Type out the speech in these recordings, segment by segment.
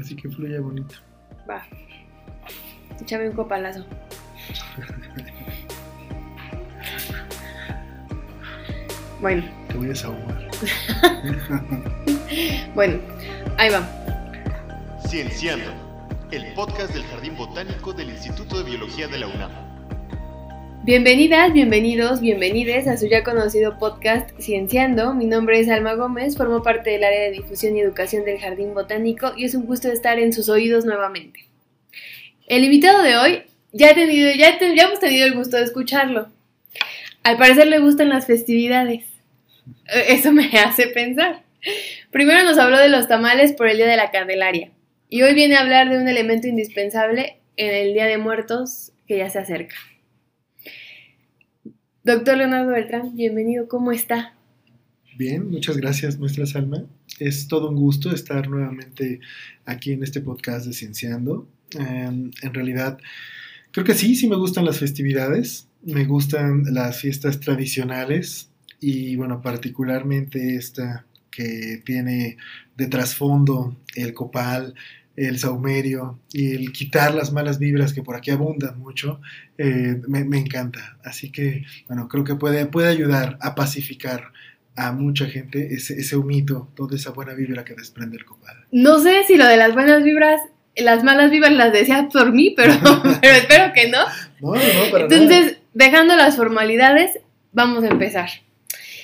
Así que fluye bonito. Va. Échame un copalazo. Bueno, Te voy a desahogar. bueno, ahí va. Cienciando, el podcast del Jardín Botánico del Instituto de Biología de la UNAM. Bienvenidas, bienvenidos, bienvenides a su ya conocido podcast Cienciando. Mi nombre es Alma Gómez, formo parte del área de difusión y educación del Jardín Botánico y es un gusto estar en sus oídos nuevamente. El invitado de hoy ya, tenido, ya, ya hemos tenido el gusto de escucharlo. Al parecer le gustan las festividades. Eh, Eso me hace pensar. Primero nos habló de los tamales por el Día de la Candelaria y hoy viene a hablar de un elemento indispensable en el Día de Muertos que ya se acerca. Doctor Leonardo Beltrán, bienvenido, ¿cómo está? Bien, muchas gracias, nuestra Salma. Es todo un gusto estar nuevamente aquí en este podcast de Cienciando. Eh, en realidad, creo que sí, sí me gustan las festividades, me gustan las fiestas tradicionales y, bueno, particularmente esta que tiene de trasfondo el copal, el saumerio y el quitar las malas vibras que por aquí abundan mucho, eh, me, me encanta. Así que, bueno, creo que puede, puede ayudar a pacificar a mucha gente ese, ese humito, toda esa buena vibra que desprende el copal. No sé si lo de las buenas vibras, las malas vibras las decías por mí, pero, pero espero que no. No, no, para nada. Entonces, dejando las formalidades, vamos a empezar.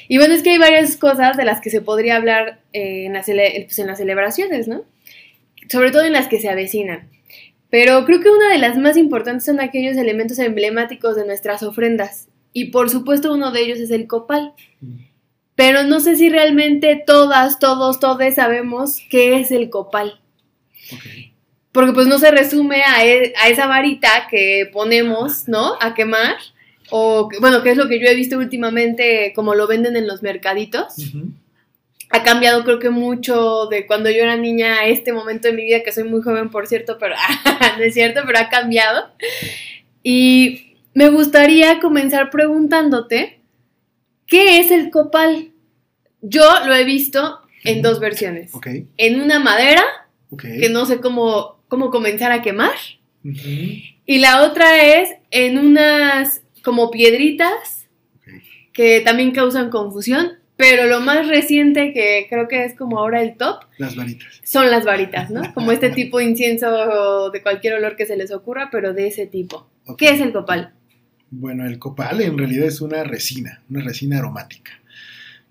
Y bueno, es que hay varias cosas de las que se podría hablar eh, en, las pues, en las celebraciones, ¿no? Sobre todo en las que se avecinan. Pero creo que una de las más importantes son aquellos elementos emblemáticos de nuestras ofrendas. Y por supuesto uno de ellos es el copal. Pero no sé si realmente todas, todos, todos sabemos qué es el copal. Porque pues no se resume a, e- a esa varita que ponemos, ¿no? A quemar. O, bueno, que es lo que yo he visto últimamente, como lo venden en los mercaditos. Ujú. Ha cambiado creo que mucho de cuando yo era niña a este momento de mi vida, que soy muy joven, por cierto, pero no es cierto, pero ha cambiado. Y me gustaría comenzar preguntándote, ¿qué es el copal? Yo lo he visto en dos versiones. Ok, En una madera, que no sé cómo, cómo comenzar a quemar. Y la otra es en unas como piedritas que también causan confusión, pero lo más reciente que creo que es como ahora el top Las varitas. son las varitas, ¿no? Como este tipo de incienso de cualquier olor que se les ocurra, pero de ese tipo. ¿Qué es el copal? Bueno, el copal en realidad es una resina, una resina aromática,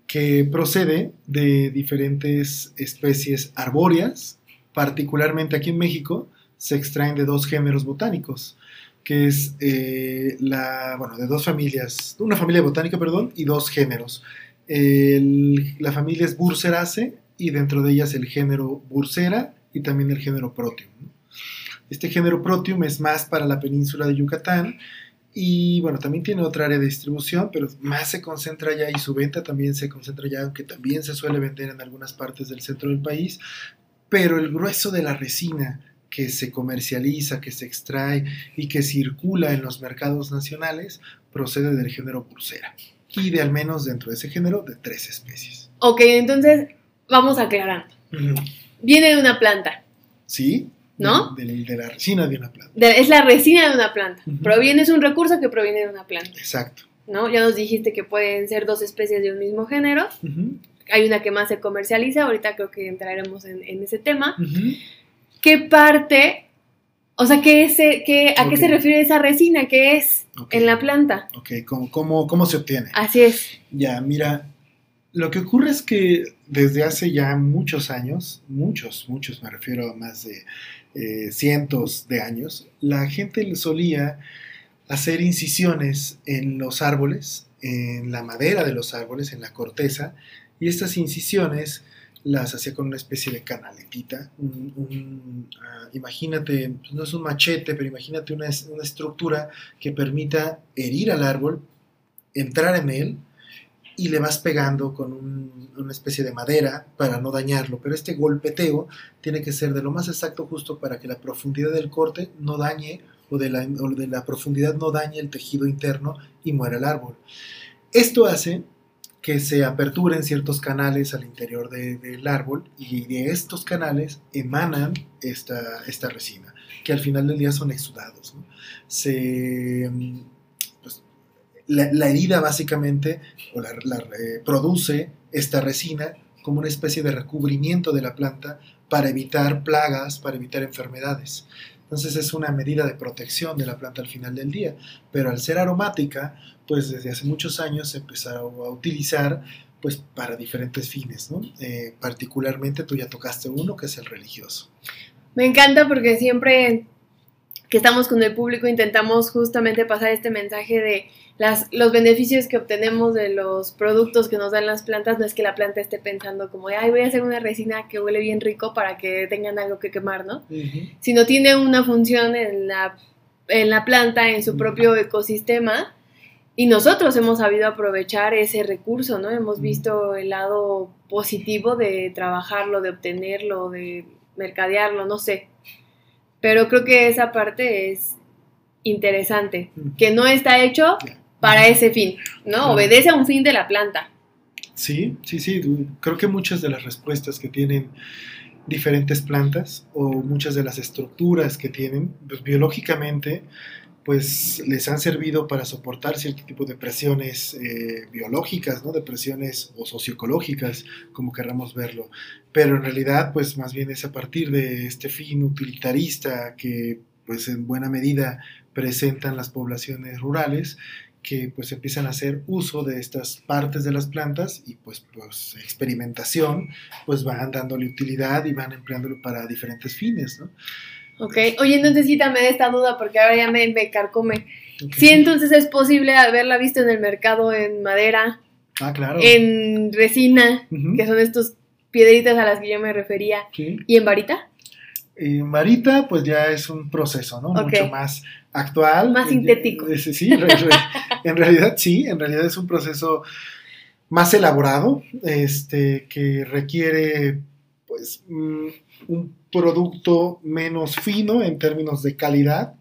que procede de diferentes especies arbóreas, particularmente aquí en México se extraen de dos géneros botánicos, que es eh, la, bueno, de dos familias, una familia botánica, perdón, y dos géneros. La familia es Burseraceae y dentro de ellas el género Bursera y también el género Proteum. ¿no? Este género Proteum es más para la península de Yucatán y bueno, también tiene otra área de distribución, pero más se concentra allá y su venta también se concentra allá, aunque también se suele vender en algunas partes del centro del país. Pero el grueso de la resina que se comercializa, que se extrae y que circula en los mercados nacionales procede del género Bursera y de al menos dentro de ese género de tres especies. Ok, entonces vamos aclarando. Viene de una planta, ¿Sí? ¿No? De, de- de la resina de una planta. de- es la resina de una planta. Proviene, es un recurso que proviene de una planta, Exacto. ¿no? Ya nos dijiste que pueden ser dos especies de un mismo género. Hay una que más se comercializa, ahorita creo que entraremos en, en ese tema. ¿Qué parte, o sea, qué es, eh, qué, a qué se refiere esa resina? ¿Qué es en la planta? Ok, ¿cómo, cómo, cómo se obtiene? Así es. Ya, mira, lo que ocurre es que desde hace ya muchos años, muchos, muchos, me refiero a más de eh, cientos de años, la gente solía hacer incisiones en los árboles, en la madera de los árboles, en la corteza, y estas incisiones las hacía con una especie de canaletita. ah, imagínate, pues no es un machete, pero imagínate una, una estructura que permita herir al árbol, entrar en él y le vas pegando con un- una especie de madera para no dañarlo. Pero este golpeteo tiene que ser de lo más exacto justo para que la profundidad del corte no dañe o de la, o de la profundidad no dañe el tejido interno y muera el árbol. Esto hace que se aperturen ciertos canales al interior de- del árbol y de estos canales emanan esta, esta resina, que al final del día son exudados. Se, mm, pues, la, la herida básicamente o la, la, eh, produce esta resina como una especie de recubrimiento de la planta para evitar plagas, para evitar enfermedades. Entonces es una medida de protección de la planta al final del día. Pero al ser aromática, pues desde hace muchos años se empezaron a utilizar pues para diferentes fines, ¿no? Eh, particularmente tú ya tocaste uno que es el religioso. Me encanta porque siempre que estamos con el público intentamos justamente pasar este mensaje de las, los beneficios que obtenemos de los productos que nos dan las plantas. No es que la planta esté pensando como, ay, voy a hacer una resina que huele bien rico para que tengan algo que quemar, ¿no? Sino tiene una función en la, en la planta, en su propio ecosistema. Y nosotros hemos sabido aprovechar ese recurso, ¿no? Hemos visto el lado positivo de trabajarlo, de obtenerlo, de mercadearlo, no sé. Pero creo que esa parte es interesante, que no está hecho para ese fin, ¿no? Obedece a un fin de la planta. Sí, sí, sí. Creo que muchas de las respuestas que tienen diferentes plantas o muchas de las estructuras que tienen, pues biológicamente, pues les han servido para soportar cierto tipo de presiones eh, biológicas, ¿no? De presiones o socioecológicas, como querramos verlo. Pero en realidad, pues más bien es a partir de este fin utilitarista que, pues en buena medida presentan las poblaciones rurales, que pues empiezan a hacer uso de estas partes de las plantas y pues, pues experimentación, pues van dándole utilidad y van empleándolo para diferentes fines, ¿no? Ok, oye, entonces quítame de esta duda porque ahora ya me, me carcome. Okay. Sí, entonces es posible haberla visto en el mercado en madera, ah, claro. en resina, uh -huh. que son estos piedritas a las que yo me refería, sí. y en varita. En varita, pues ya es un proceso, ¿no? Okay. Mucho más actual. Más sintético. Eh, sí, en realidad sí, en realidad es un proceso más elaborado, este, que requiere, pues, un producto menos fino en términos de calidad,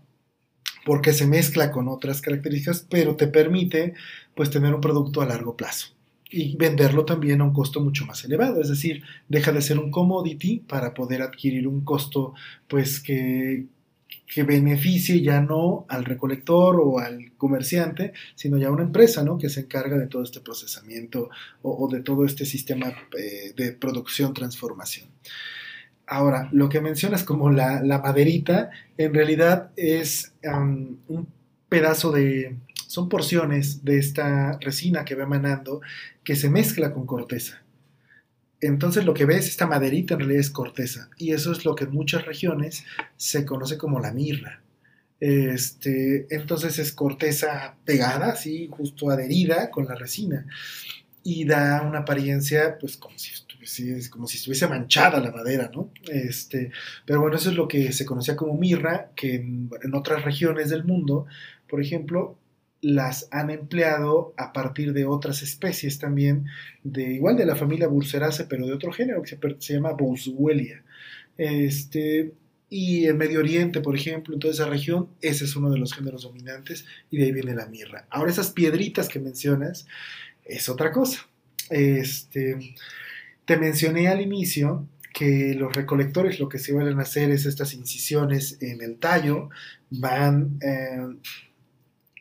porque se mezcla con otras características, pero te permite, pues, tener un producto a largo plazo y venderlo también a un costo mucho más elevado, es decir, deja de ser un commodity para poder adquirir un costo pues que, que beneficie ya no al recolector o al comerciante, sino ya una empresa ¿no? que se encarga de todo este procesamiento o, de todo este sistema eh, de producción, transformación. Ahora, lo que mencionas como la, maderita, en realidad es un pedazo de, son porciones de esta resina que va emanando que se mezcla con corteza. Entonces lo que ves, esta maderita en realidad es corteza. Y eso es lo que en muchas regiones se conoce como la mirra. Este, entonces es corteza pegada, así, justo adherida con la resina. Y da una apariencia, pues, como si, estuviese, manchada la madera, ¿no? Este, pero bueno, eso es lo que se conocía como mirra, que en otras regiones del mundo, por ejemplo, las han empleado a partir de otras especies también, de igual de la familia Burseraceae, pero de otro género que se, llama Boswellia. Este, y en Medio Oriente, por ejemplo, en toda esa región, ese es uno de los géneros dominantes y de ahí viene la mirra. Ahora esas piedritas que mencionas es otra cosa. Este, te mencioné al inicio que los recolectores lo que se van a hacer es estas incisiones en el tallo, van... Eh,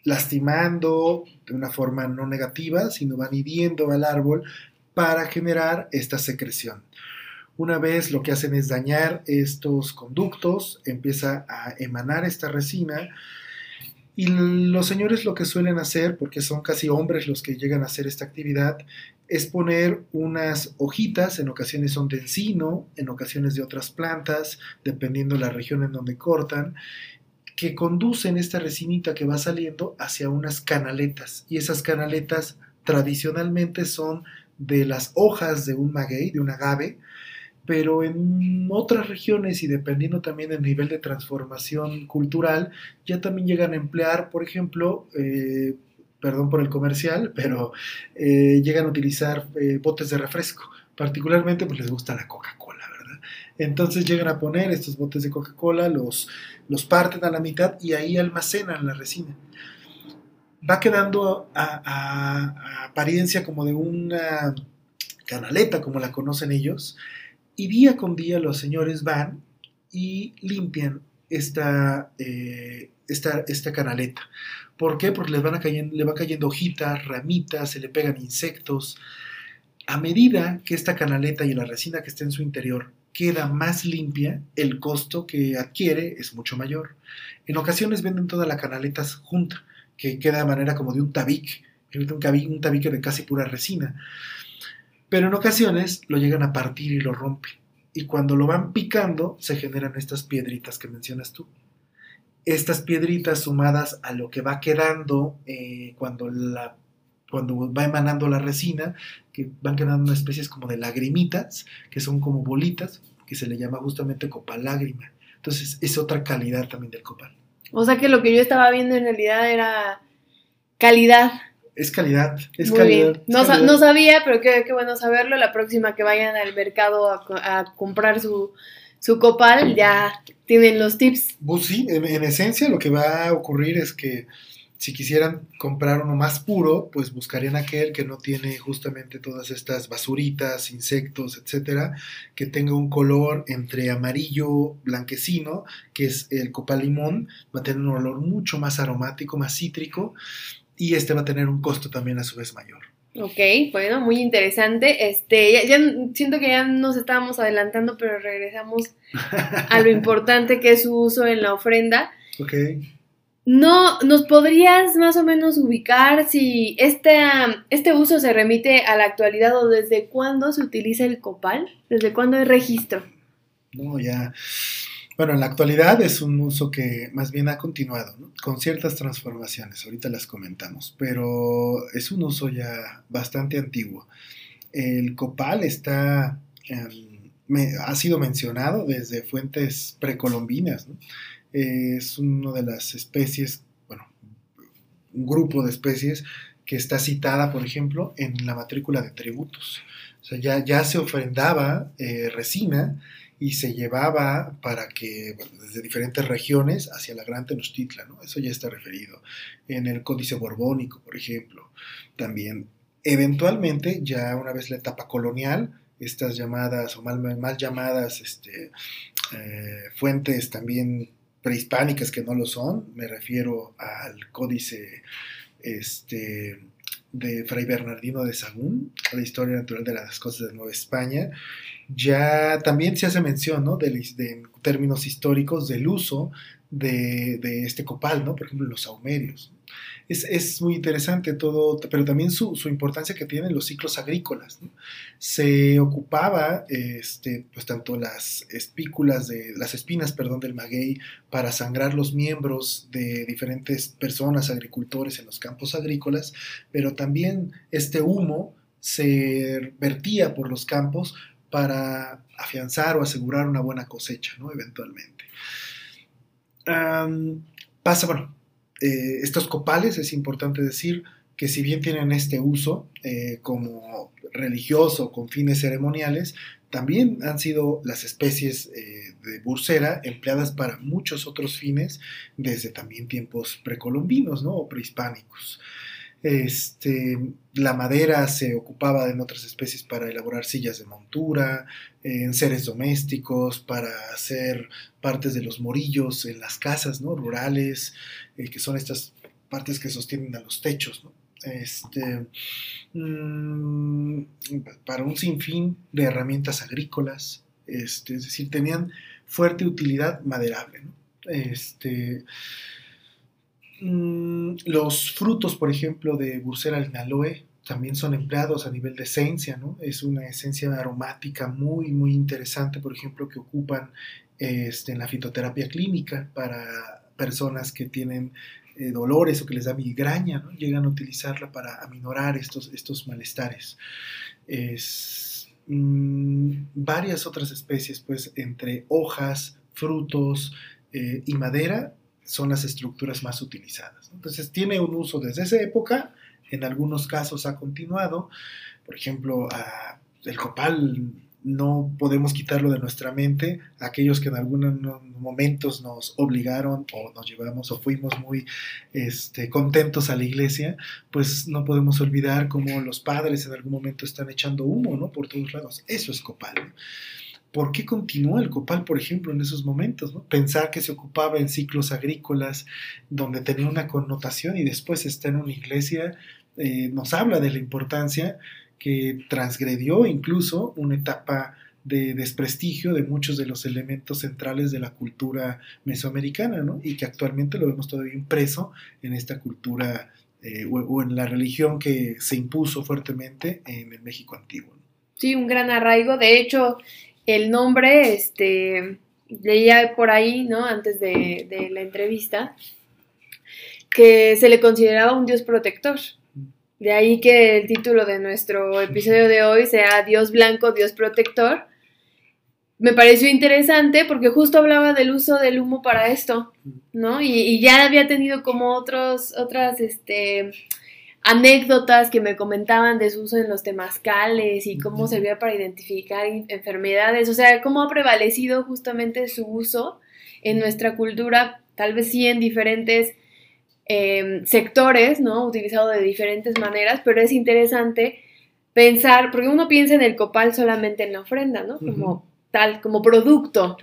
lastimando de una forma no negativa, sino van hiriendo al árbol para generar esta secreción. Una vez lo que hacen es dañar estos conductos, empieza a emanar esta resina y los señores lo que suelen hacer, porque son casi hombres los que llegan a hacer esta actividad, es poner unas hojitas, en ocasiones son de encino, en ocasiones de otras plantas, dependiendo la región en donde cortan, que conducen esta resinita que va saliendo hacia unas canaletas. Y esas canaletas tradicionalmente son de las hojas de un maguey, de un agave, pero en otras regiones y dependiendo también del nivel de transformación cultural, ya también llegan a emplear, por ejemplo, eh, perdón por el comercial, pero eh, llegan a utilizar eh, botes de refresco. Particularmente pues les gusta la Coca-Cola. Entonces llegan a poner estos botes de Coca-Cola, los, los parten a la mitad y ahí almacenan la resina. va quedando a, a apariencia como de una canaleta, como la conocen ellos, y día con día los señores van y limpian esta, eh, esta, esta, canaleta. ¿Por qué? Porque les van a cayendo, le va cayendo hojitas, ramitas, se le pegan insectos. A medida que esta canaleta y la resina que está en su interior queda más limpia, el costo que adquiere es mucho mayor. En ocasiones venden toda la canaleta junta, que queda de manera como de un tabique, un tabique, un tabique de casi pura resina. Pero en ocasiones lo llegan a partir y lo rompen. Y cuando lo van picando, se generan estas piedritas que mencionas tú. Estas piedritas sumadas a lo que va quedando eh, cuando, la, cuando va emanando la resina, que van quedando una especie como de lagrimitas, que son como bolitas, que se le llama justamente copal lágrima. Entonces es otra calidad también del copal. O sea que lo que yo estaba viendo en realidad era calidad es calidad, es Muy calidad. Bien. No, no, sabía, pero qué, qué, bueno saberlo. La próxima que vayan al mercado a, a comprar su, su, copal, ya tienen los tips. Pues sí, en, en, esencia lo que va a ocurrir es que si quisieran comprar uno más puro, pues buscarían aquel que no tiene justamente todas estas basuritas, insectos, etcétera, que tenga un color entre amarillo, blanquecino, que es el copal limón, va a tener un olor mucho más aromático, más cítrico y este va a tener un costo también a su vez mayor. Ok, bueno, muy interesante. Este, ya, ya, siento que ya nos estábamos adelantando, pero regresamos a lo importante que es su uso en la ofrenda. Ok. No, ¿nos podrías más o menos ubicar si este, este uso se remite a la actualidad o desde cuándo se utiliza el copal? ¿Desde cuándo hay registro? No, ya. Bueno, en la actualidad es un uso que más bien ha continuado, ¿no? con ciertas transformaciones, ahorita las comentamos, pero es un uso ya bastante antiguo. El copal está, me, ha sido mencionado desde fuentes precolombinas, ¿no? Eh, es una de las especies, bueno, un grupo de especies que está citada, por ejemplo, en la matrícula de tributos. O sea, ya, ya se ofrendaba eh, resina y se llevaba para que, desde diferentes regiones hacia la Gran Tenochtitlan, ¿no? Eso ya está referido. En el Códice Borbónico, por ejemplo, también. Eventualmente, ya una vez la etapa colonial, estas llamadas o mal, mal llamadas este, eh, fuentes también prehispánicas que no lo son, me refiero al Códice este, de Fray Bernardino de Sagún, la historia natural de las cosas de Nueva España, ya también se hace mención, ¿no? De, de términos históricos del uso de, de, este copal, ¿no? Por ejemplo, los saumerios. Es, es muy interesante todo, pero también su, su, importancia que tienen los ciclos agrícolas. Se ocupaba, este, pues tanto las espículas de, las espinas, perdón, del maguey para sangrar los miembros de diferentes personas, agricultores en los campos agrícolas, pero también este humo se vertía por los campos para afianzar o asegurar una buena cosecha, ¿no? Eventualmente. Pasa, bueno, eh, estos copales es importante decir que si bien tienen este uso eh, como religioso con fines ceremoniales, también han sido las especies eh, de bursera empleadas para muchos otros fines desde también tiempos precolombinos ¿no? o prehispánicos. Este, la madera se ocupaba en otras especies para elaborar sillas de montura, en seres domésticos, para hacer partes de los morillos en las casas ¿no? rurales, eh, que son estas partes que sostienen a los techos. Este, mmm, para un sinfín de herramientas agrícolas, este, es decir, tenían fuerte utilidad maderable. Este, Mm, los frutos, por ejemplo, de Bursera linaloe también son empleados a nivel de esencia, ¿no? Es una esencia aromática muy, muy interesante, por ejemplo, que ocupan este, en la fitoterapia clínica para personas que tienen eh, dolores o que les da migraña, ¿no? Llegan a utilizarla para aminorar estos, estos malestares. Es, mmm, varias otras especies, pues, entre hojas, frutos eh, y madera, son las estructuras más utilizadas. Entonces tiene un uso desde esa época, en algunos casos ha continuado, por ejemplo, el copal no podemos quitarlo de nuestra mente. Aquellos que en algunos momentos nos obligaron o nos llevamos o fuimos muy este, contentos a la iglesia, pues no podemos olvidar cómo los padres en algún momento están echando humo, ¿no? Por todos lados. Eso es copal. ¿Por qué continúa el copal, por ejemplo, en esos momentos? Pensar que se ocupaba en ciclos agrícolas donde tenía una connotación y después está en una iglesia, eh, nos habla de la importancia que transgredió incluso una etapa de desprestigio de muchos de los elementos centrales de la cultura mesoamericana, ¿no? Y que actualmente lo vemos todavía impreso en esta cultura eh, o, en la religión que se impuso fuertemente en el México antiguo. Sí, un gran arraigo. De hecho, el nombre, este, leía por ahí, ¿no? Antes de, la entrevista, que se le consideraba un dios protector. De ahí que el título de nuestro episodio de hoy sea Dios blanco, Dios protector. Me pareció interesante porque justo hablaba del uso del humo para esto, ¿no? Y, ya había tenido como otros, otras, este, anécdotas que me comentaban de su uso en los temazcales y cómo servía para identificar enfermedades, o sea, cómo ha prevalecido justamente su uso en nuestra cultura, tal vez sí en diferentes Em, sectores, ¿no? Utilizado de diferentes maneras, pero es interesante pensar, porque uno piensa en el copal solamente en la ofrenda, ¿no? Como tal, como producto,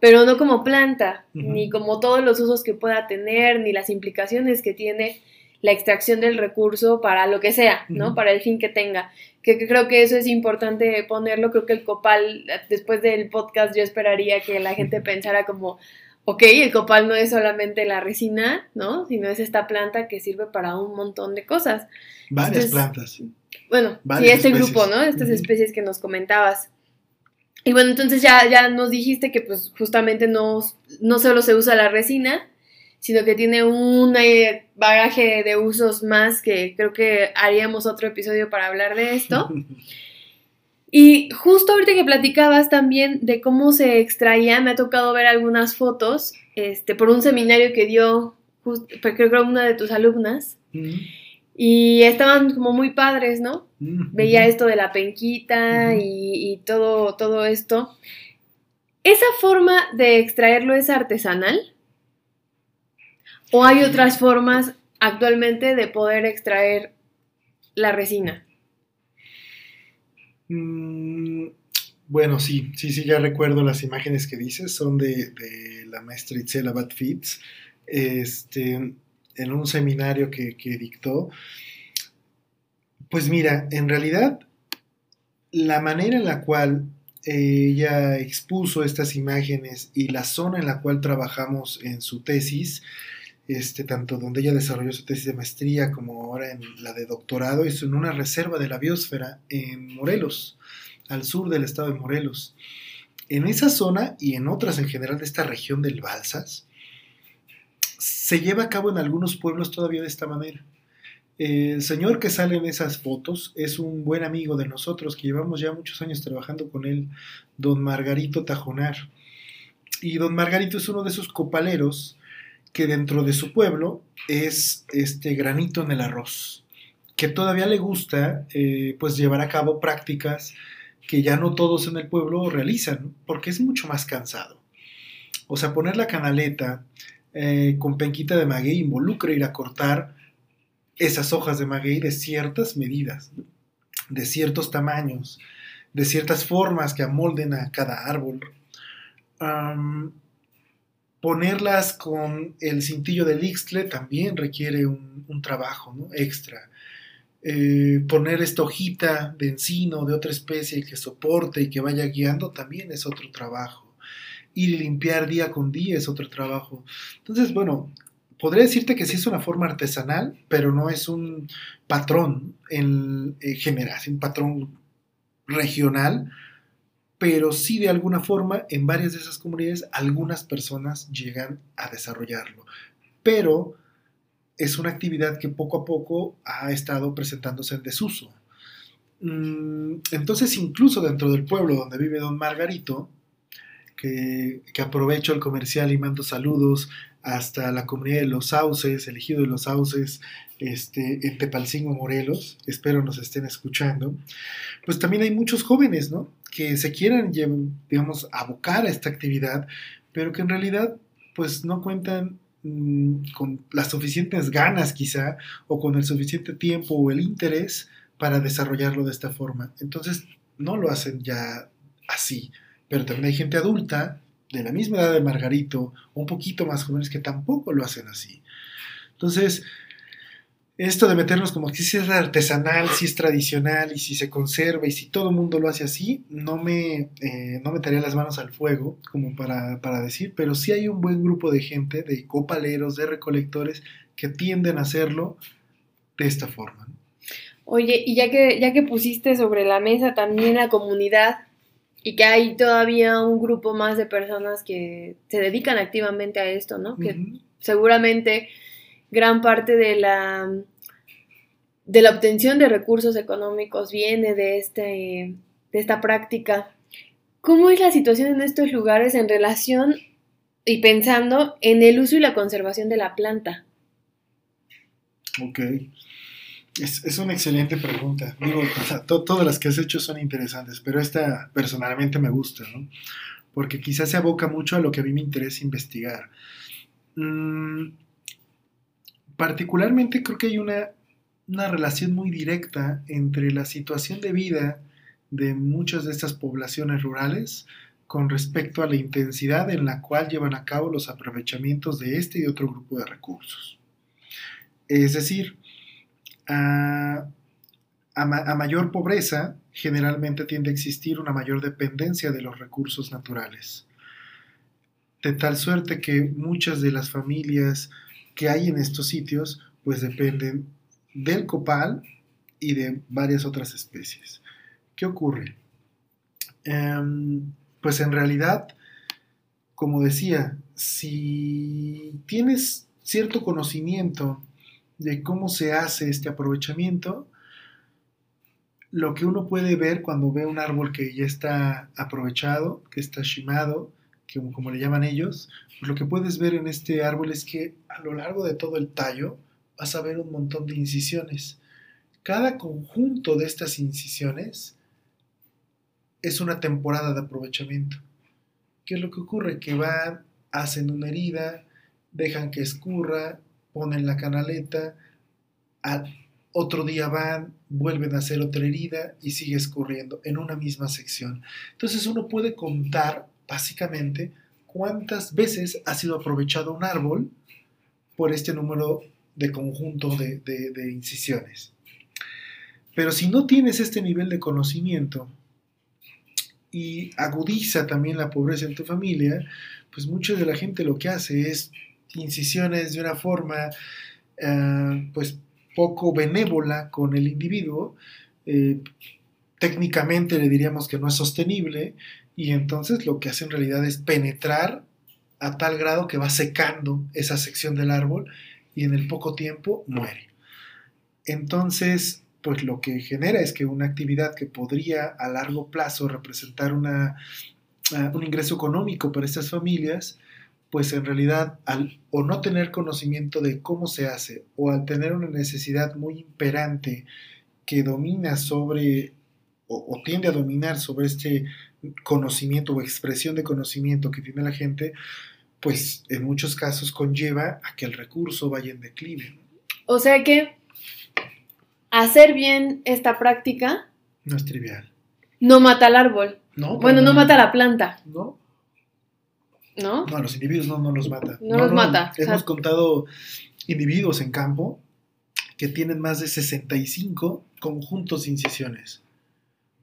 pero no como planta, ni como todos los usos que pueda tener, ni las implicaciones que tiene la extracción del recurso para lo que sea, ¿no? Para el fin que tenga. Que, que, creo que eso es importante ponerlo. Creo que el copal, después del podcast, yo esperaría que la gente pensara como, ok, el copal no es solamente la resina, ¿no? Sino es esta planta que sirve para un montón de cosas. Varias plantas. Bueno, sí, este grupo, ¿no? Estas especies que nos comentabas. Y bueno, entonces ya, ya nos dijiste que pues justamente no, no solo se usa la resina, sino que tiene un eh, bagaje de usos más que creo que haríamos otro episodio para hablar de esto. Y justo ahorita que platicabas también de cómo se extraía, me ha tocado ver algunas fotos este, por un seminario que dio, creo que una de tus alumnas. Y estaban como muy padres, ¿no? Veía esto de la penquita y, y, todo, todo esto. ¿Esa forma de extraerlo es artesanal? ¿O hay otras formas actualmente de poder extraer la resina? Mm, bueno, sí, sí, sí, ya recuerdo las imágenes que dices, son de, la maestra Itzela Batfitz, este, en un seminario que, dictó. Pues mira, en realidad, la manera en la cual ella expuso estas imágenes y la zona en la cual trabajamos en su tesis, este, tanto donde ella desarrolló su tesis de maestría como ahora en la de doctorado, es en una reserva de la biosfera en Morelos, al sur del estado de Morelos. En esa zona y en otras en general de esta región del Balsas, se lleva a cabo en algunos pueblos todavía de esta manera. El señor que sale en esas fotos es un buen amigo de nosotros que llevamos ya muchos años trabajando con él, don Margarito Tajonar. Y don Margarito es uno de esos copaleros que dentro de su pueblo es este granito en el arroz, que todavía le gusta eh, pues llevar a cabo prácticas que ya no todos en el pueblo realizan, porque es mucho más cansado. O sea, poner la canaleta eh, con penquita de maguey involucra ir a cortar esas hojas de maguey de ciertas medidas, de ciertos tamaños, de ciertas formas que amolden a cada árbol ponerlas con el cintillo del Ixtle también requiere un, trabajo extra. Eh, poner esta hojita de encino de otra especie que soporte y que vaya guiando también es otro trabajo. Ir y limpiar día con día es otro trabajo. Entonces, bueno, podría decirte que sí es una forma artesanal, pero no es un patrón en, en general, es un patrón regional pero sí de alguna forma en varias de esas comunidades algunas personas llegan a desarrollarlo. Pero es una actividad que poco a poco ha estado presentándose en desuso. Mm, entonces, incluso dentro del pueblo donde vive don Margarito, que, que aprovecho el comercial y mando saludos hasta la comunidad de Los Sauces, elegido de Los Sauces, este, en Tepalcingo, Morelos, espero nos estén escuchando, pues también hay muchos jóvenes, ¿no? Que se quieran, digamos, abocar a esta actividad, pero que en realidad, pues no cuentan mm, con las suficientes ganas quizá, o con el suficiente tiempo o el interés para desarrollarlo de esta forma. Entonces, no lo hacen ya así, pero también hay gente adulta de la misma edad de Margarito, un poquito más jóvenes que tampoco lo hacen así. Entonces, esto de meternos como que si es artesanal, si es tradicional y si se conserva y si todo el mundo lo hace así, no me eh, no metería las manos al fuego como para, decir, pero sí hay un buen grupo de gente, de copaleros, de recolectores que tienden a hacerlo de esta forma. Oye, y ya que, ya que pusiste sobre la mesa también la comunidad y que hay todavía un grupo más de personas que se dedican activamente a esto, ¿no? Que seguramente gran parte de la, de la obtención de recursos económicos viene de, este, de esta práctica. ¿Cómo es la situación en estos lugares en relación y pensando en el uso y la conservación de la planta? Ok. Es, una excelente pregunta. Digo, todas las que has hecho son interesantes, pero esta personalmente me gusta, ¿no? Porque quizás se aboca mucho a lo que a mí me interesa investigar. Mm, particularmente creo que hay una, relación muy directa entre la situación de vida de muchas de estas poblaciones rurales con respecto a la intensidad en la cual llevan a cabo los aprovechamientos de este y otro grupo de recursos. Es decir, a, a, mayor pobreza generalmente tiende a existir una mayor dependencia de los recursos naturales. De tal suerte que muchas de las familias que hay en estos sitios pues dependen del copal y de varias otras especies. ¿Qué ocurre? Em, pues en realidad, como decía, si tienes cierto conocimiento de cómo se hace este aprovechamiento, lo que uno puede ver cuando ve un árbol que ya está aprovechado, que está shimado, que como le llaman ellos, pues lo que puedes ver en este árbol es que a lo largo de todo el tallo vas a ver un montón de incisiones. Cada conjunto de estas incisiones es una temporada de aprovechamiento. ¿Qué es lo que ocurre? Que van, hacen una herida, dejan que escurra, ponen la canaleta, al otro día van, vuelven a hacer otra herida y sigue escurriendo en una misma sección. Entonces uno puede contar básicamente cuántas veces ha sido aprovechado un árbol por este número de conjunto de, incisiones. Pero si no tienes este nivel de conocimiento y agudiza también la pobreza en tu familia, pues mucha de la gente lo que hace es incisiones de una forma eh, pues poco benévola con el individuo, eh, técnicamente le diríamos que no es sostenible y entonces lo que hace en realidad es penetrar a tal grado que va secando esa sección del árbol y en el poco tiempo muere. Entonces, pues lo que genera es que una actividad que podría a largo plazo representar una, ah, un ingreso económico para estas familias, pues en realidad al o no tener conocimiento de cómo se hace o al tener una necesidad muy imperante que domina sobre o tiende a dominar sobre este conocimiento o expresión de conocimiento que tiene la gente, pues en muchos casos conlleva a que el recurso vaya en declive. O sea que hacer bien esta práctica no es trivial. No mata al árbol. No. Bueno, no, mata a la planta. No. ¿No? No, los individuos no, no los mata. No, los mata. Hemos contado individuos en campo que tienen más de 65 conjuntos de incisiones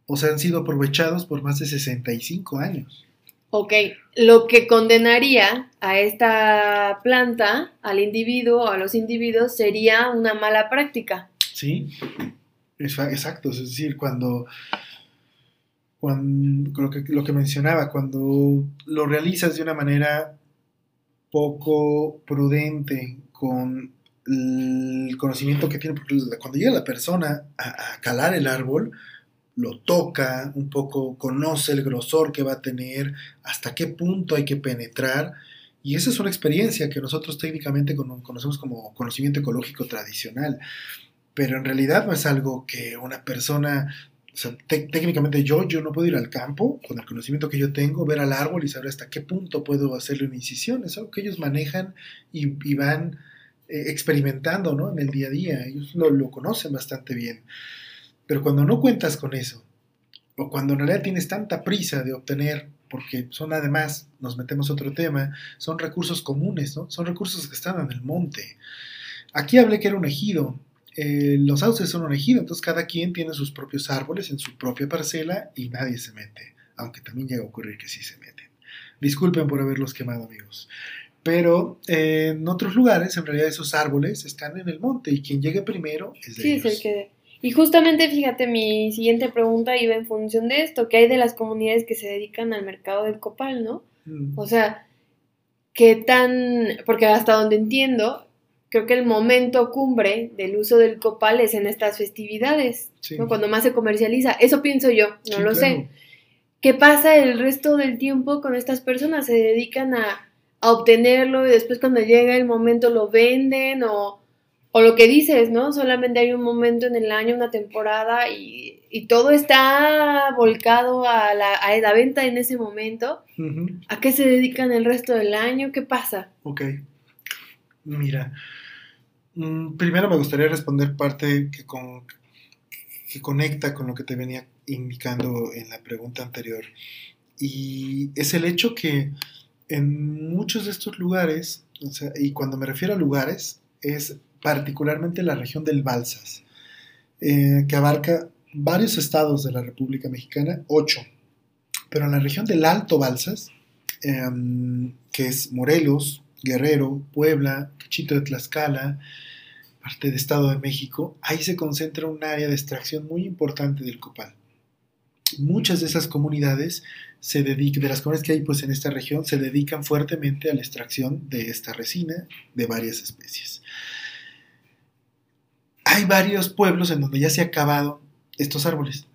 o sea, han sido aprovechados por más de 65 años. Ok, lo que condenaría a esta planta, al individuo, a los individuos, sería una mala práctica. Sí, exacto, es decir, cuando, cuando lo, que, lo que mencionaba, cuando lo realizas de una manera poco prudente, con el conocimiento que tiene, porque cuando llega la persona a calar el árbol, lo toca, un poco conoce el grosor que va a tener, hasta qué punto hay que penetrar. Y esa es una experiencia que nosotros técnicamente conocemos como conocimiento ecológico tradicional. Pero en realidad no es algo que una persona o sea, técnicamente yo, yo no puedo ir al campo con el conocimiento que yo tengo, ver al árbol y saber hasta qué punto puedo hacerle una incisión. Es algo que ellos manejan y, van eh, experimentando ¿no? en el día a día. Ellos lo, lo, conocen bastante bien. Pero cuando no cuentas con eso, o cuando en realidad tienes tanta prisa de obtener, porque son además, nos metemos otro tema, son recursos comunes, ¿no? Son recursos que están en el monte. Aquí hablé que era un ejido, eh, los sauces son un ejido, entonces cada quien tiene sus propios árboles en su propia parcela y nadie se mete, aunque también llega a ocurrir que sí se meten. Disculpen por haberlos quemado, amigos. Pero eh, en otros lugares, en realidad, esos árboles están en el monte y quien llegue primero es de sí, Es el que... Y justamente, fíjate, mi siguiente pregunta iba en función de esto, que hay de las comunidades que se dedican al mercado del copal, ¿no? Mm. O sea, ¿qué tan...? Porque hasta donde entiendo, creo que el momento cumbre del uso del copal es en estas festividades, cuando más se comercializa. Eso pienso yo, no lo sé. ¿Qué pasa el resto del tiempo con estas personas? ¿Se dedican a, a, obtenerlo y después cuando llega el momento lo venden o, o, lo que dices, ¿no? Solamente hay un momento en el año, una temporada y, y todo está volcado a la, a la, venta en ese momento. ¿A qué se dedican el resto del año? ¿Qué pasa? Ok. Mira, mm, primero me gustaría responder parte que, con, que conecta con lo que te venía indicando en la pregunta anterior. Y es el hecho que en muchos de estos lugares, y cuando me refiero a lugares, es particularmente la región del Balsas, eh, que abarca varios estados de la República Mexicana, ocho. Pero en la región del Alto Balsas, em, que es Morelos, Guerrero, Puebla, Cachito de Tlaxcala, parte del Estado de México, ahí se concentra un área de extracción muy importante del copal. Muchas de esas comunidades se dedican, de las comunidades que hay pues en esta región, se dedican fuertemente a la extracción de esta resina de varias especies. Hay varios pueblos en donde ya se han acabado estos árboles.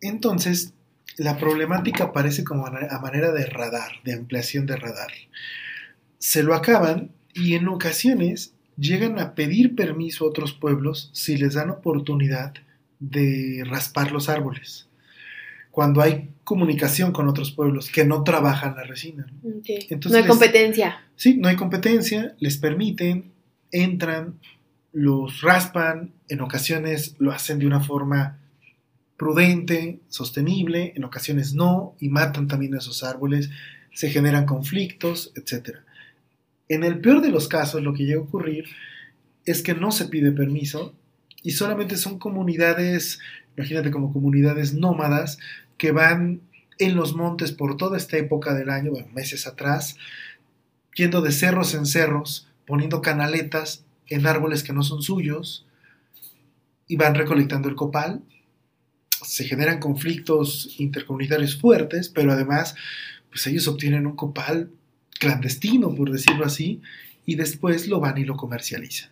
Entonces, la problemática aparece como a manera de radar, de ampliación de radar se lo acaban y en ocasiones llegan a pedir permiso a otros pueblos si les dan oportunidad de raspar los árboles. Cuando hay comunicación con otros pueblos que no trabajan la resina. no hay competencia. Sí, no hay competencia, les permiten, entran, los raspan, en ocasiones lo hacen de una forma prudente, sostenible, en ocasiones no, y matan también a esos árboles, se generan conflictos, etcétera. En el peor de los casos, lo que llega a ocurrir es que no se pide permiso y solamente son comunidades, imagínate como comunidades nómadas, que van en los montes por toda esta época del año, bueno, meses atrás, yendo de cerros en cerros, poniendo canaletas en árboles que no son suyos y van recolectando el copal. Se generan conflictos intercomunitarios fuertes, pero además, pues ellos obtienen un copal clandestino, por decirlo así, y después lo van y lo comercializan.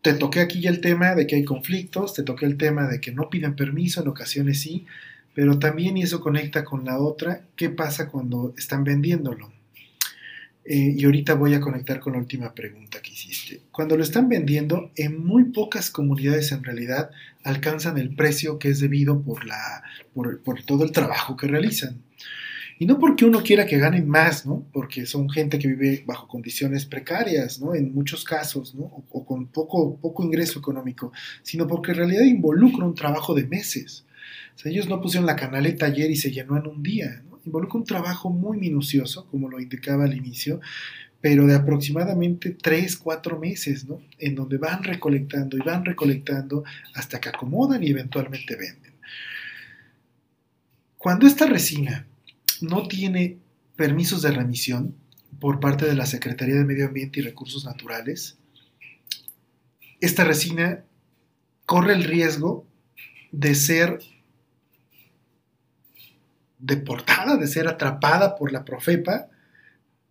Te toqué aquí ya el tema de que hay conflictos, te toqué el tema de que no piden permiso, en ocasiones sí, pero también, y eso conecta con la otra, ¿qué pasa cuando están vendiéndolo? Eh, y ahorita voy a conectar con la última pregunta que hiciste. Cuando lo están vendiendo, en muy pocas comunidades en realidad alcanzan el precio que es debido por, la, por, por todo el trabajo que realizan. Y no porque uno quiera que ganen más, ¿no? Porque son gente que vive bajo condiciones precarias, ¿no? En muchos casos, ¿no? O, con poco, poco ingreso económico, sino porque en realidad involucra un trabajo de meses. O sea, ellos no pusieron la canaleta ayer y se llenó en un día, ¿no? Involucra un trabajo muy minucioso, como lo indicaba al inicio, pero de aproximadamente tres, cuatro meses, ¿no? En donde van recolectando y van recolectando hasta que acomodan y eventualmente venden. Cuando esta resina no tiene permisos de remisión por parte de la Secretaría de Medio Ambiente y Recursos Naturales, esta resina corre el riesgo de ser deportada, de ser atrapada por la Profepa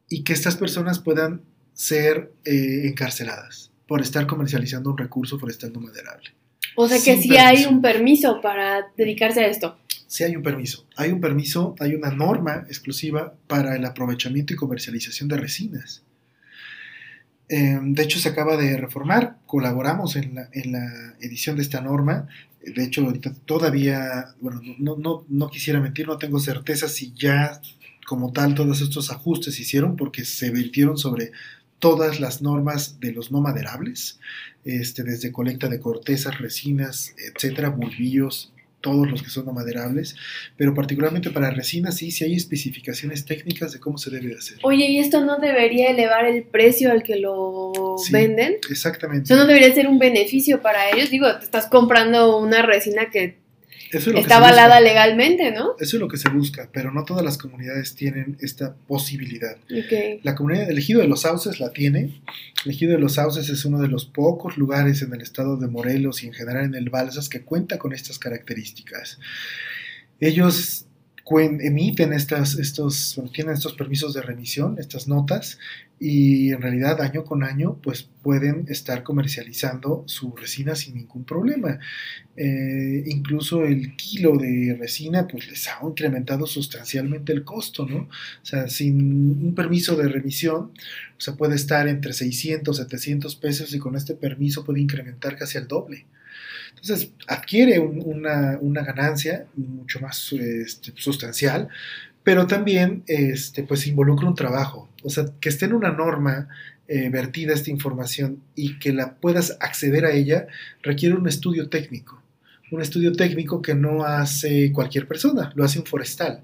y que estas personas puedan ser eh, encarceladas por estar comercializando un recurso forestal no maderable. O sea que Sin sí hay un permiso para dedicarse a esto. Sí hay un permiso. Hay un permiso, hay una norma exclusiva para el aprovechamiento y comercialización de resinas. Eh, de hecho, se acaba de reformar, colaboramos en la, en la edición de esta norma. De hecho, todavía, bueno, no, no, no quisiera mentir, no tengo certeza si ya como tal todos estos ajustes se hicieron porque se vertieron sobre todas las normas de los no maderables, este, desde colecta de cortezas, resinas, etcétera, bulbillos, todos los que son no maderables, pero particularmente para resinas sí, sí hay especificaciones técnicas de cómo se debe de hacer. Oye, ¿y esto no debería elevar el precio al que lo Sí. venden? Exactamente. ¿Eso no debería ser un beneficio para ellos? Digo, te estás comprando una resina que Eso es lo que está avalada legalmente, ¿no? Eso es lo que se busca, pero no todas las comunidades tienen esta posibilidad. La comunidad, el ejido de los sauces la tiene. El ejido de los sauces es uno de los pocos lugares en el estado de Morelos y en general en el Balsas que cuenta con estas características. Ellos emiten estas, estos, tienen estos permisos de remisión, estas notas, y en realidad año con año pues pueden estar comercializando su resina sin ningún problema. Eh, incluso el kilo de resina pues les ha incrementado sustancialmente el costo, ¿no? O sea, sin un permiso de remisión, o sea, puede estar entre 600, 700 pesos y con este permiso puede incrementar casi al doble. Entonces, adquiere un- una, una ganancia mucho más este, sustancial, pero también este, pues involucra un trabajo. O sea, que esté en una norma eh, vertida esta información y que la puedas acceder a ella requiere un estudio técnico. Un estudio técnico que no hace cualquier persona, lo hace un forestal.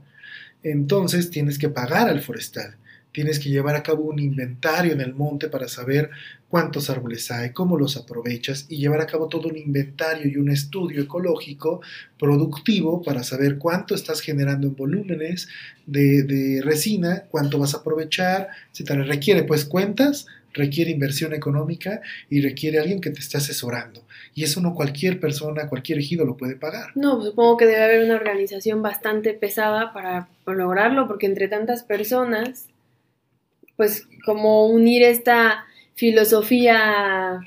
Entonces tienes que pagar al forestal. Tienes que llevar a cabo un inventario en el monte para saber cuántos árboles hay, cómo los aprovechas y llevar a cabo todo un inventario y un estudio ecológico productivo para saber cuánto estás generando en volúmenes de, resina, cuánto vas a aprovechar, etc. Requiere pues cuentas, requiere inversión económica y requiere alguien que te esté asesorando. Y eso no cualquier persona, cualquier ejido lo puede pagar. No, pues supongo que debe haber una organización bastante pesada para lograrlo, porque entre tantas personas, pues como unir esta filosofía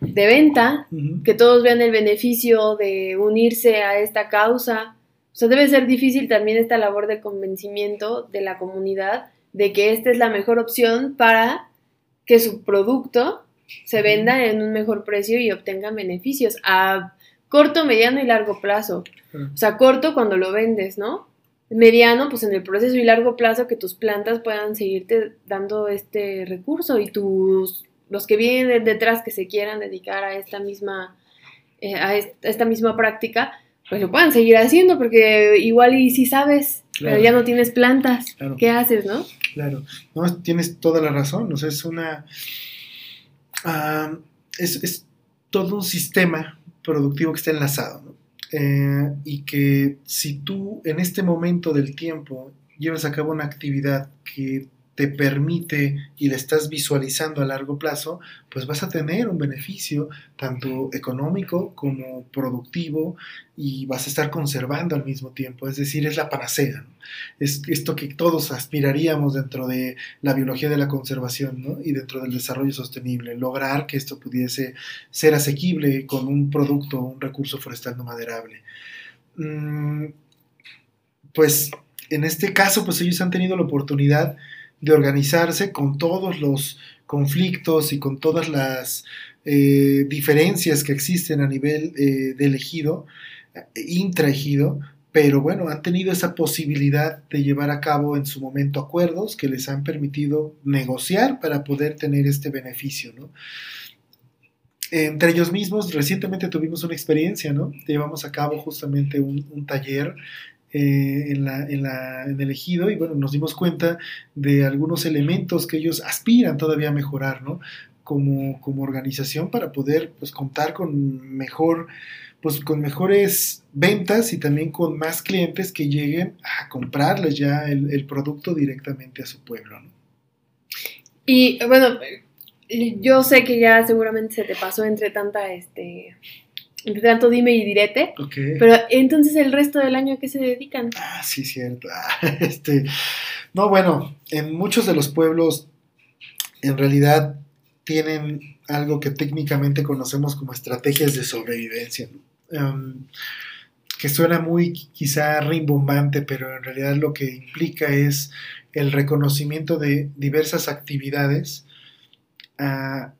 de venta, que todos vean el beneficio de unirse a esta causa. O sea, debe ser difícil también esta labor de convencimiento de la comunidad de que esta es la mejor opción para que su producto se venda en un mejor precio y obtengan beneficios a corto, mediano y largo plazo. O sea, corto cuando lo vendes, ¿no? Mediano, pues en el proceso y largo plazo que tus plantas puedan seguirte dando este recurso y tus los que vienen detrás que se quieran dedicar a esta misma eh, a est- a esta misma práctica, pues lo puedan seguir haciendo porque igual y si sabes, Claro. pero ya no tienes plantas, Claro. ¿qué haces, no? Claro, no, tienes toda la razón, o sea, es una... es, es todo un sistema productivo que está enlazado, ¿no? Eh, y que si tú en este momento del tiempo llevas a cabo una actividad que te permite y la estás visualizando a largo plazo, pues vas a tener un beneficio tanto económico como productivo y vas a estar conservando al mismo tiempo, es decir, es la panacea, es esto que todos aspiraríamos dentro de la biología de la conservación ¿no? y dentro del desarrollo sostenible, lograr que esto pudiese ser asequible con un producto, un recurso forestal no maderable. Mm, pues en este caso, pues ellos han tenido la oportunidad de organizarse con todos los conflictos y con todas las eh, diferencias que existen a nivel eh, del ejido, eh, intraejido, pero bueno, han tenido esa posibilidad de llevar a cabo en su momento acuerdos que les han permitido negociar para poder tener este beneficio, ¿no? Entre ellos mismos, recientemente tuvimos una experiencia, ¿no? Llevamos a cabo justamente un, un taller eh, en, la, en, la, en, el ejido y bueno, nos dimos cuenta de algunos elementos que ellos aspiran todavía a mejorar, ¿no? Como, como organización para poder pues, contar con mejor pues con mejores ventas y también con más clientes que lleguen a comprarles ya el, producto directamente a su pueblo. Y bueno, yo sé que ya seguramente se te pasó entre tanta este entre tanto dime y direte, okay. pero entonces el resto del año a qué se dedican? Ah, sí, cierto. Ah, este, no, bueno, en muchos de los pueblos en realidad tienen algo que técnicamente conocemos como estrategias de sobrevivencia, um, que suena muy quizá rimbombante, pero en realidad lo que implica es el reconocimiento de diversas actividades uh,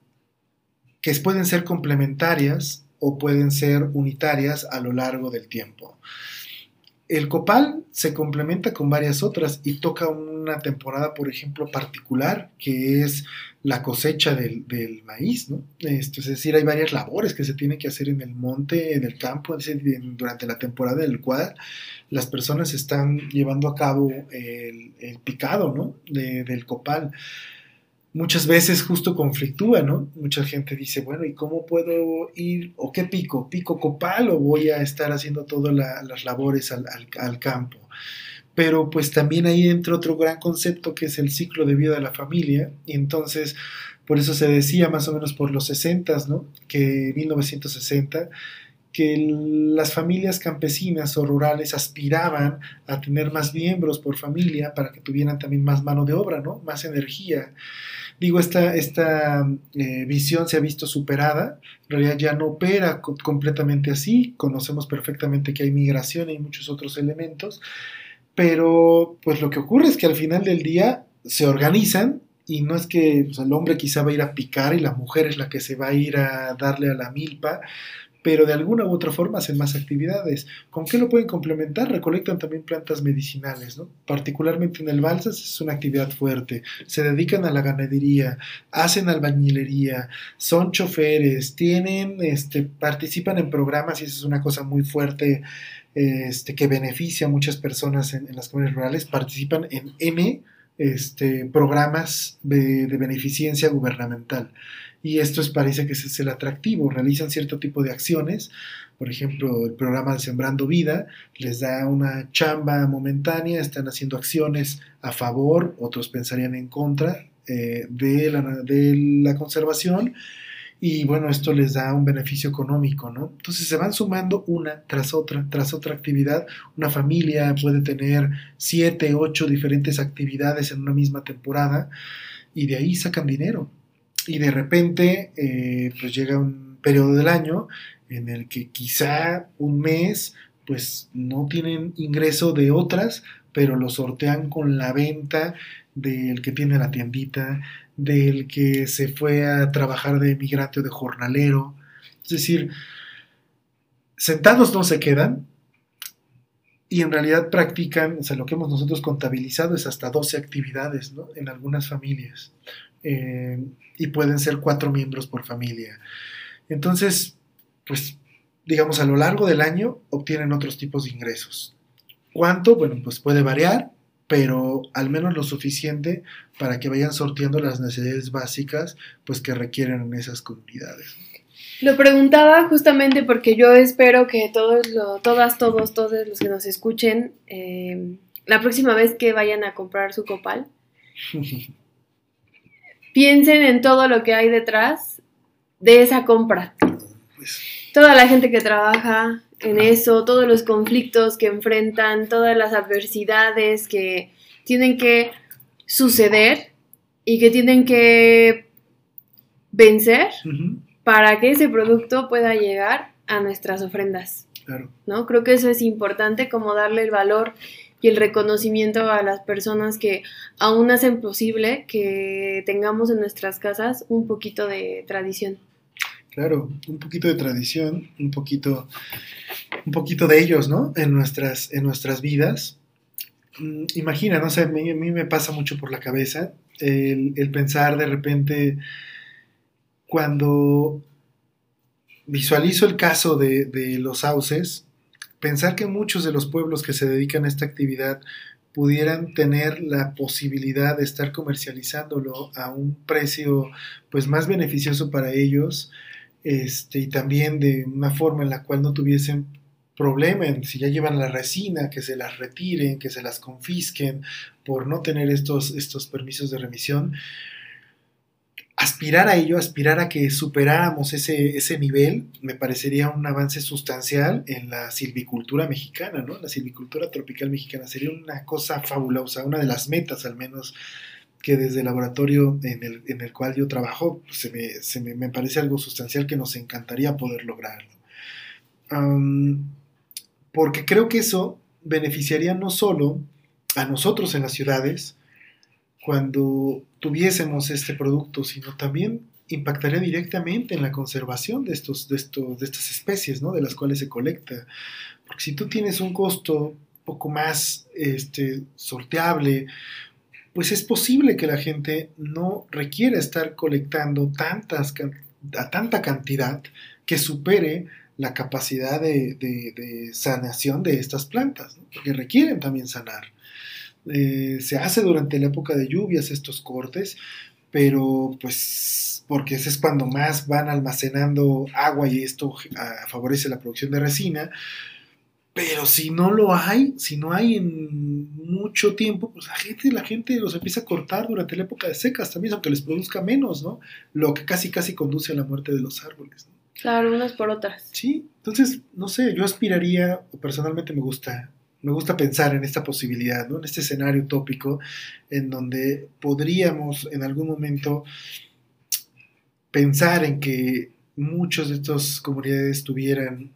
que pueden ser complementarias o pueden ser unitarias a lo largo del tiempo. El copal se complementa con varias otras y toca una temporada, por ejemplo, particular, que es la cosecha del, maíz, ¿no? Esto, es decir, hay varias labores que se tienen que hacer en el monte, en el campo, durante la temporada del cual las personas están llevando a cabo el, picado, ¿no? del copal muchas veces justo conflictúa, ¿no? Mucha gente dice, bueno, ¿y cómo puedo ir? ¿O qué pico? ¿Pico copal o voy a estar haciendo todas las labores al, campo? Pero pues también ahí entra otro gran concepto que es el ciclo de vida de la familia. Y entonces, por eso se decía más o menos por los 60, ¿no? Que 1960 que las familias campesinas o rurales aspiraban a tener más miembros por familia para que tuvieran también más mano de obra, ¿no? Más energía. Digo, esta, esta eh, visión se ha visto superada, en realidad ya no opera completamente así, conocemos perfectamente que hay migración y muchos otros elementos, pero pues lo que ocurre es que al final del día se organizan y no es que el hombre quizá va a ir a picar y la mujer es la que se va a ir a darle a la milpa, pero de alguna u otra forma hacen más actividades. ¿Con qué lo pueden complementar? Recolectan también plantas medicinales, ¿no? Particularmente en el Balsas es una actividad fuerte. Se dedican a la ganadería, hacen albañilería, son choferes, tienen, este, participan en programas y eso es una cosa muy fuerte este, que beneficia a muchas personas en, las comunidades rurales. Participan en M este, programas de beneficencia gubernamental y esto es, parece que es el atractivo. Realizan cierto tipo de acciones, por ejemplo, el programa Sembrando Vida les da una chamba momentánea, están haciendo acciones a favor, otros pensarían en contra eh, de, la, de la conservación y bueno, esto les da un beneficio económico, ¿no? Entonces se van sumando una tras otra, tras otra actividad. Una familia puede tener siete, ocho diferentes actividades en una misma temporada y de ahí sacan dinero y de repente eh, pues llega un periodo del año en el que quizá un mes pues no tienen ingreso de otras, pero lo sortean con la venta del que tiene la tiendita, del que se fue a trabajar de migrante o de jornalero. Es decir, sentados no se quedan y en realidad practican, o sea, lo que hemos nosotros contabilizado es hasta 12 actividades ¿no? en algunas familias. Eh, y pueden ser cuatro miembros por familia. Entonces, pues digamos, a lo largo del año obtienen otros tipos de ingresos. ¿Cuánto? Bueno, pues puede variar, pero al menos lo suficiente para que vayan sorteando las necesidades básicas pues que requieren en esas comunidades. Lo preguntaba justamente porque yo espero que todos, todas, todos, todos los que nos escuchen, eh, la próxima vez que vayan a comprar su copal, piensen en todo lo que hay detrás de esa compra. Pues. Toda la gente que trabaja en eso, todos los conflictos que enfrentan, todas las adversidades que tienen que suceder y que tienen que vencer para que ese producto pueda llegar a nuestras ofrendas. ¿no? Creo que eso es importante, como darle el valor y el reconocimiento a las personas que aún hacen posible que tengamos en nuestras casas un poquito de tradición. Claro, un poquito de tradición, un poquito, un poquito de ellos, ¿no? En nuestras, en nuestras vidas. Mm, imagina, no sé, a mí, me pasa mucho por la cabeza el, pensar de repente cuando visualizo el caso de, de los sauces, pensar que muchos de los pueblos que se dedican a esta actividad pudieran tener la posibilidad de estar comercializándolo a un precio pues más beneficioso para ellos este, y también de una forma en la cual no tuviesen problema si ya llevan la resina, que se las retiren, que se las confisquen por no tener estos, estos permisos de remisión, aspirar a ello, aspirar a que superáramos ese, ese nivel, me parecería un avance sustancial en la silvicultura mexicana, ¿no? La silvicultura tropical mexicana sería una cosa fabulosa, una de las metas al menos que desde el laboratorio en el, en el cual yo trabajo se, me, se me, me, parece algo sustancial que nos encantaría poder lograr. Um, porque creo que eso beneficiaría no solo a nosotros en las ciudades cuando tuviésemos este producto, sino también impactaría directamente en la conservación de, estos, de, estos, de estas especies, ¿no? De las cuales se colecta. Porque si tú tienes un costo poco más este, sorteable, pues es posible que la gente no requiera estar colectando tantas, a tanta cantidad que supere la capacidad de, de, sanación de estas plantas, ¿no? porque requieren también sanar. Eh, se hace durante la época de lluvias estos cortes, pero pues porque ese es cuando más van almacenando agua y esto favorece la producción de resina, pero si no lo hay, si no hay en mucho tiempo, pues la gente, la gente los empieza a cortar durante la época de secas también, aunque les produzca menos, ¿no? Lo que casi casi conduce a la muerte de los árboles. ¿no? Claro, unas por otras. Sí, entonces, no sé, yo aspiraría, o personalmente me gusta, me gusta pensar en esta posibilidad, ¿no? En este escenario utópico, en donde podríamos en algún momento pensar en que muchos de estas comunidades tuvieran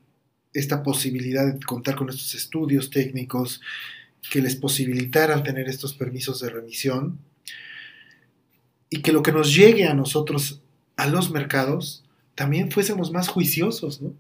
esta posibilidad de contar con estos estudios técnicos que les posibilitaran tener estos permisos de remisión y que lo que nos llegue a nosotros, a los mercados, también fuésemos más juiciosos, ¿no?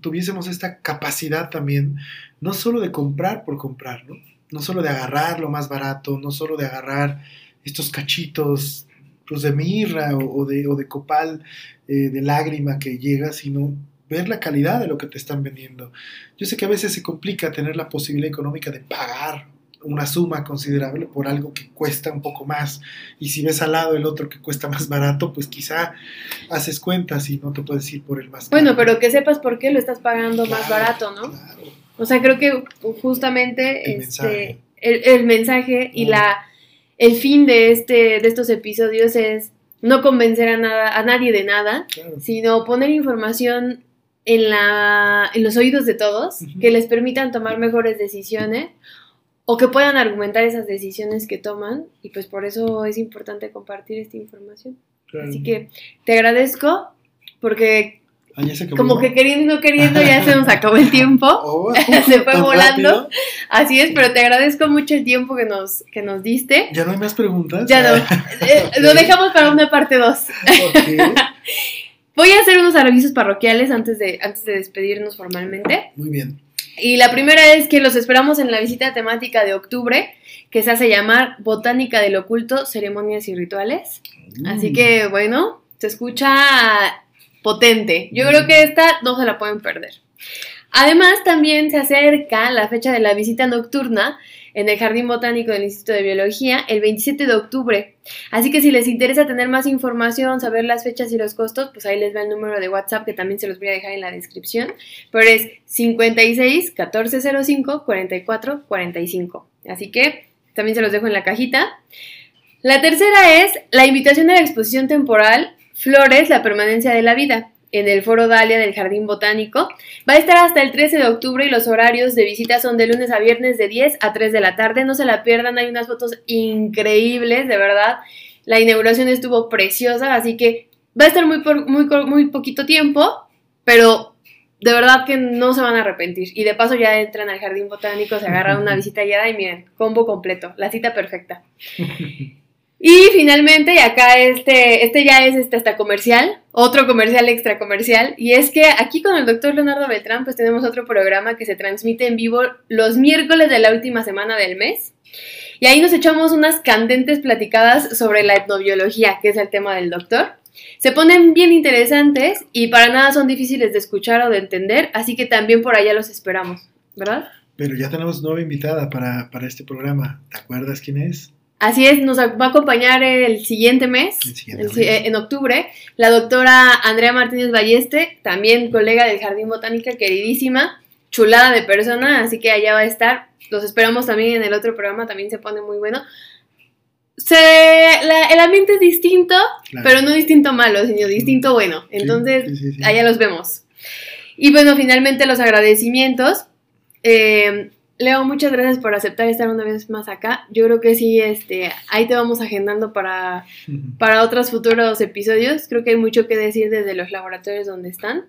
Tuviésemos esta capacidad también, no solo de comprar por comprar, ¿no? No solo de agarrar lo más barato, no solo de agarrar estos cachitos pues, de mirra o, de, copal eh, de lágrima que llega, sino ver la calidad de lo que te están vendiendo. Yo sé que a veces se complica tener la posibilidad económica de pagar una suma considerable por algo que cuesta un poco más. Y si ves al lado el otro que cuesta más barato, pues quizá haces cuentas y no te puedes ir por el más Bueno, pero que sepas por qué lo estás pagando más barato, ¿no? Claro. O sea, creo que justamente el este, mensaje, el, el mensaje y la el fin de este de estos episodios es no convencer a nada a nadie de nada, claro. sino poner información en, la, en los oídos de todos, uh -huh. que les permitan tomar mejores decisiones o que puedan argumentar esas decisiones que toman y pues por eso es importante compartir esta información. Claro. Así que te agradezco porque Ah, ya se acabó, como que queriendo y no queriendo ya se nos acabó el tiempo. Oh, se fue ¿tan volando. rápido? Así es, pero te agradezco mucho el tiempo que nos, que nos diste. ¿Ya no hay más preguntas? Ya no. Eh, Lo dejamos para una parte 2. Ok, Voy a hacer unos avisos parroquiales antes de, antes de despedirnos formalmente. muy bien. Y la primera es que los esperamos en la visita temática de octubre, que se hace llamar Botánica del Oculto, Ceremonias y Rituales. Así Mm. que, bueno, se escucha potente. Yo creo que esta no se la pueden perder. Además, también se acerca la fecha de la visita nocturna en el Jardín Botánico del Instituto de Biología el 27 de octubre. Así que si les interesa tener más información, saber las fechas y los costos, pues ahí les va el número de WhatsApp que también se los voy a dejar en la descripción. Pero es 56 1405 44 45. Así que también se los dejo en la cajita. La tercera es la invitación a la exposición temporal Flores, la permanencia de la vida, en el Foro Dalia del Jardín Botánico. Va a estar hasta el 13 de octubre y los horarios de visita son de lunes a viernes de 10 a 3 de la tarde. No se la pierdan, hay unas fotos increíbles, de verdad. La inauguración estuvo preciosa, así que va a estar muy, por, muy, muy poquito tiempo, pero de verdad que no se van a arrepentir. Y de paso ya entran al Jardín Botánico, se agarran una visita guiada y miren, combo completo, la cita perfecta. Y finalmente, y acá este, este ya es este hasta comercial, otro comercial extra comercial, y es que aquí con el doctor Leonardo Beltrán pues tenemos otro programa que se transmite en vivo los miércoles de la última semana del mes. Y ahí nos echamos unas candentes platicadas sobre la etnobiología, que es el tema del doctor. Se ponen bien interesantes y para nada son difíciles de escuchar o de entender, así que también por allá los esperamos, ¿verdad? Pero ya tenemos nueva invitada para, para este programa. ¿Te acuerdas quién es? Así es, nos va a acompañar el siguiente mes, El siguiente el- mes. eh, en octubre, la doctora Andrea Martínez Balleste, también colega del Jardín Botánica, queridísima, chulada de persona, así que allá va a estar. Los esperamos también en el otro programa, también se pone muy bueno. Se, la- el ambiente es distinto, Claro. pero no distinto malo, sino distinto bueno. Entonces, sí, sí, sí. allá los vemos. Y bueno, finalmente los agradecimientos. Eh, Leo, muchas gracias por aceptar estar una vez más acá. Yo creo que sí, este, ahí te vamos agendando para, para otros futuros episodios. Creo que hay mucho que decir desde los laboratorios donde están.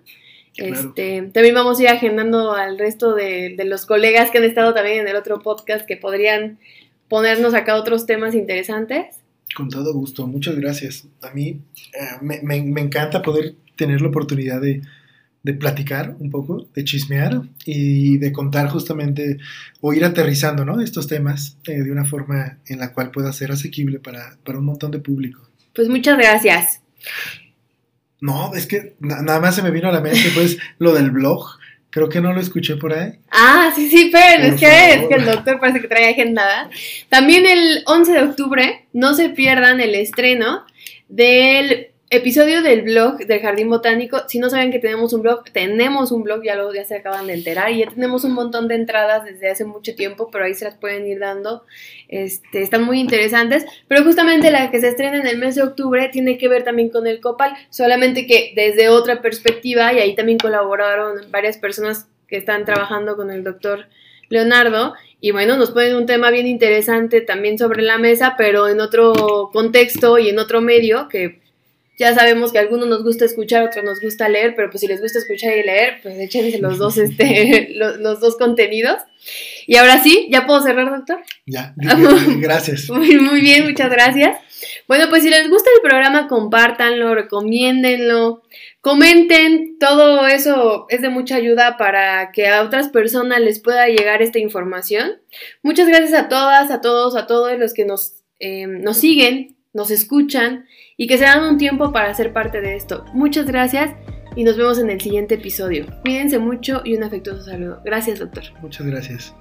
Este, también vamos a ir agendando al resto de, los colegas que han estado también en el otro podcast que podrían ponernos acá otros temas interesantes. Con todo gusto, muchas gracias. A mí eh, me, encanta poder tener la oportunidad de, platicar un poco, de chismear y de contar justamente o ir aterrizando ¿no? estos temas eh, de una forma en la cual pueda ser asequible para, para un montón de público. Pues muchas gracias. No, es que nada más se me vino a la mente pues lo del blog. Creo que no lo escuché por ahí. Ah, sí, sí, pero es que, es que, el doctor parece que trae agendada. También el 11 de octubre, no se pierdan el estreno del episodio del blog del Jardín Botánico. Si no saben que tenemos un blog, tenemos un blog, ya lo ya se acaban de enterar. Y ya tenemos un montón de entradas desde hace mucho tiempo, pero ahí se las pueden ir dando. Este, están muy interesantes. Pero justamente la que se estrena en el mes de octubre tiene que ver también con el Copal, solamente que desde otra perspectiva, y ahí también colaboraron varias personas que están trabajando con el doctor Leonardo. Y bueno, nos ponen un tema bien interesante también sobre la mesa, pero en otro contexto y en otro medio que ya sabemos que a algunos nos gusta escuchar, a otros nos gusta leer, pero pues si les gusta escuchar y leer, pues échense los dos, este, los, dos contenidos. Y ahora sí, ¿ya puedo cerrar, doctor? Ya, gracias. Muy, muy bien, muchas gracias. Bueno, pues si les gusta el programa, compártanlo, recomiéndenlo, comenten, todo eso es de mucha ayuda para que a otras personas les pueda llegar esta información. Muchas gracias a todas, a todos, a todos los que nos, eh, nos siguen, nos escuchan y que se dan un tiempo para ser parte de esto. Muchas gracias y nos vemos en el siguiente episodio. Cuídense mucho y un afectuoso saludo. Gracias, doctor. Muchas gracias.